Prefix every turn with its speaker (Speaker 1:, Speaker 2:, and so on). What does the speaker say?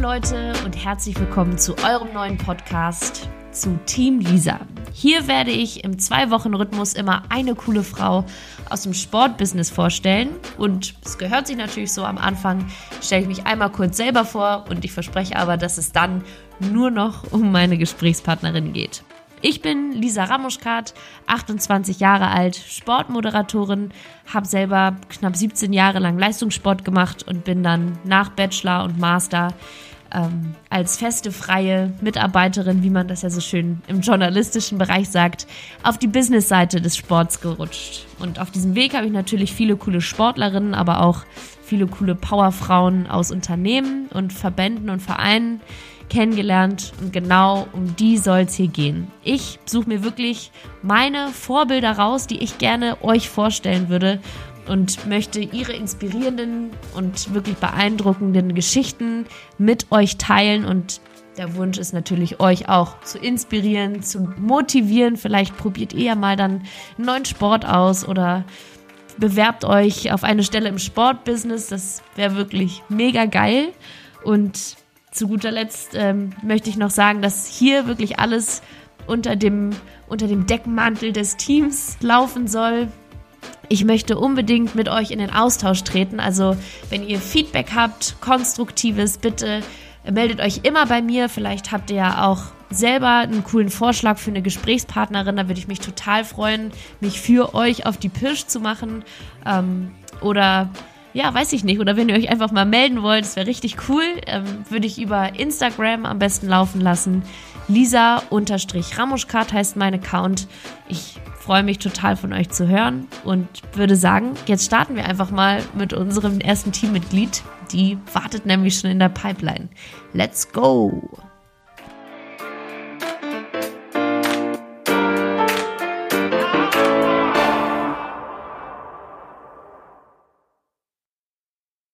Speaker 1: Leute und herzlich willkommen zu eurem neuen Podcast zu Team Lisa. Hier werde ich im Zwei-Wochen-Rhythmus immer eine coole Frau aus dem Sportbusiness vorstellen. Und es gehört sich natürlich so am Anfang, stelle ich mich einmal kurz selber vor und ich verspreche aber, dass es dann nur noch um meine Gesprächspartnerin geht. Ich bin Lisa Ramuschkat, 28 Jahre alt, Sportmoderatorin, habe selber knapp 17 Jahre lang Leistungssport gemacht und bin dann nach Bachelor und Master ähm, als feste freie Mitarbeiterin, wie man das ja so schön im journalistischen Bereich sagt, auf die Businessseite des Sports gerutscht. Und auf diesem Weg habe ich natürlich viele coole Sportlerinnen, aber auch viele coole Powerfrauen aus Unternehmen und Verbänden und Vereinen kennengelernt und genau um die soll es hier gehen. Ich suche mir wirklich meine Vorbilder raus, die ich gerne euch vorstellen würde und möchte ihre inspirierenden und wirklich beeindruckenden Geschichten mit euch teilen und der Wunsch ist natürlich, euch auch zu inspirieren, zu motivieren. Vielleicht probiert ihr ja mal dann einen neuen Sport aus oder bewerbt euch auf eine Stelle im Sportbusiness. Das wäre wirklich mega geil. Und zu guter Letzt ähm, möchte ich noch sagen, dass hier wirklich alles unter dem, unter dem Deckmantel des Teams laufen soll. Ich möchte unbedingt mit euch in den Austausch treten. Also, wenn ihr Feedback habt, konstruktives, bitte meldet euch immer bei mir. Vielleicht habt ihr ja auch selber einen coolen Vorschlag für eine Gesprächspartnerin. Da würde ich mich total freuen, mich für euch auf die Pirsch zu machen. Ähm, oder ja, weiß ich nicht. Oder wenn ihr euch einfach mal melden wollt, das wäre richtig cool, ähm, würde ich über Instagram am besten laufen lassen. Lisa-Ramuschkat heißt mein Account. Ich freue mich total von euch zu hören und würde sagen, jetzt starten wir einfach mal mit unserem ersten Teammitglied. Die wartet nämlich schon in der Pipeline. Let's go!